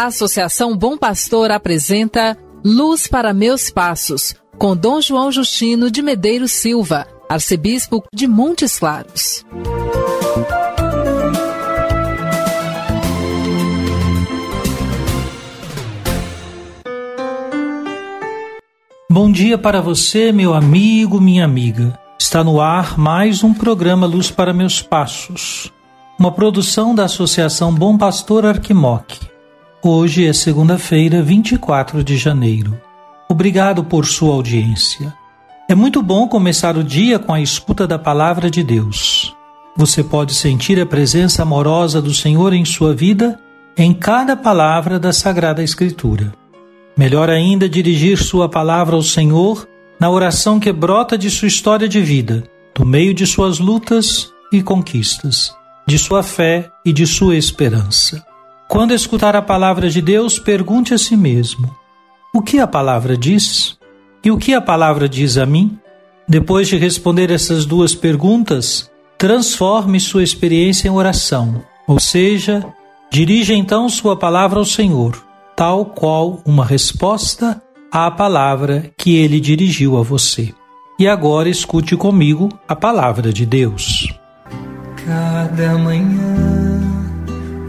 A Associação Bom Pastor apresenta Luz para Meus Passos, com Dom João Justino de Medeiros Silva, arcebispo de Montes Claros. Bom dia para você, meu amigo, minha amiga. Está no ar mais um programa Luz para Meus Passos, uma produção da Associação Bom Pastor Arquimoc. Hoje é segunda-feira, 24 de janeiro. Obrigado por sua audiência. É muito bom começar o dia com a escuta da palavra de Deus. Você pode sentir a presença amorosa do Senhor em sua vida em cada palavra da Sagrada Escritura. Melhor ainda dirigir sua palavra ao Senhor na oração que brota de sua história de vida, do meio de suas lutas e conquistas, de sua fé e de sua esperança. Quando escutar a palavra de Deus, pergunte a si mesmo: o que a palavra diz? E o que a palavra diz a mim? Depois de responder essas duas perguntas, transforme sua experiência em oração, ou seja, dirija então sua palavra ao Senhor tal qual uma resposta à palavra que ele dirigiu a você. E agora escute comigo a palavra de Deus. Cada manhã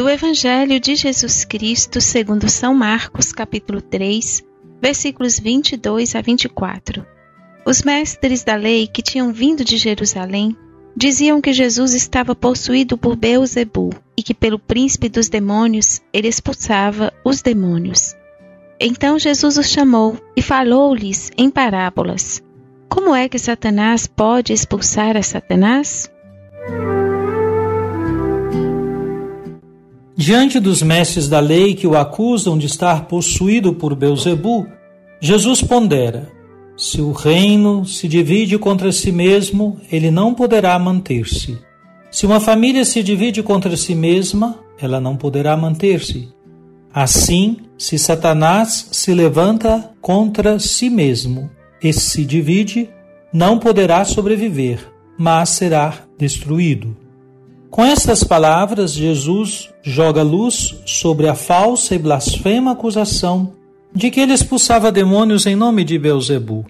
Do Evangelho de Jesus Cristo, segundo São Marcos, capítulo 3, versículos 22 a 24. Os mestres da lei que tinham vindo de Jerusalém diziam que Jesus estava possuído por Beuzebu e que pelo príncipe dos demônios ele expulsava os demônios. Então Jesus os chamou e falou-lhes em parábolas: Como é que Satanás pode expulsar a Satanás? Diante dos mestres da lei que o acusam de estar possuído por Beuzebu, Jesus pondera: se o reino se divide contra si mesmo, ele não poderá manter-se. Se uma família se divide contra si mesma, ela não poderá manter-se. Assim, se Satanás se levanta contra si mesmo e se divide, não poderá sobreviver, mas será destruído. Com estas palavras, Jesus joga luz sobre a falsa e blasfema acusação de que ele expulsava demônios em nome de Beuzebu.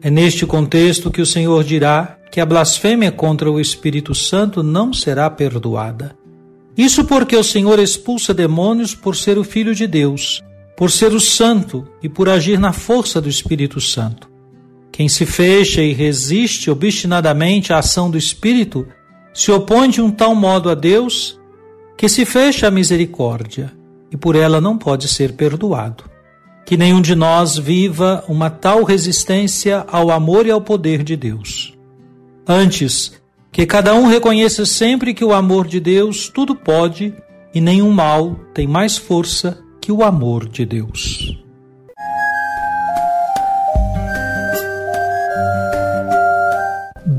É neste contexto que o Senhor dirá que a blasfêmia contra o Espírito Santo não será perdoada. Isso porque o Senhor expulsa demônios por ser o Filho de Deus, por ser o Santo e por agir na força do Espírito Santo. Quem se fecha e resiste obstinadamente à ação do Espírito se opõe de um tal modo a Deus que se fecha à misericórdia e por ela não pode ser perdoado. Que nenhum de nós viva uma tal resistência ao amor e ao poder de Deus. Antes, que cada um reconheça sempre que o amor de Deus tudo pode e nenhum mal tem mais força que o amor de Deus.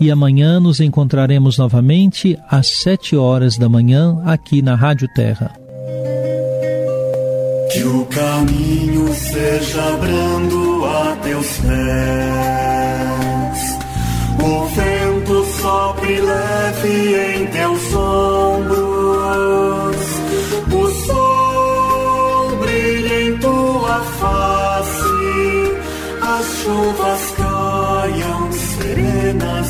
e amanhã nos encontraremos novamente às sete horas da manhã aqui na Rádio Terra. Que o caminho seja brando a teus pés. O vento sopre leve em teus ombros. O sol brilha em tua face. As chuvas caiam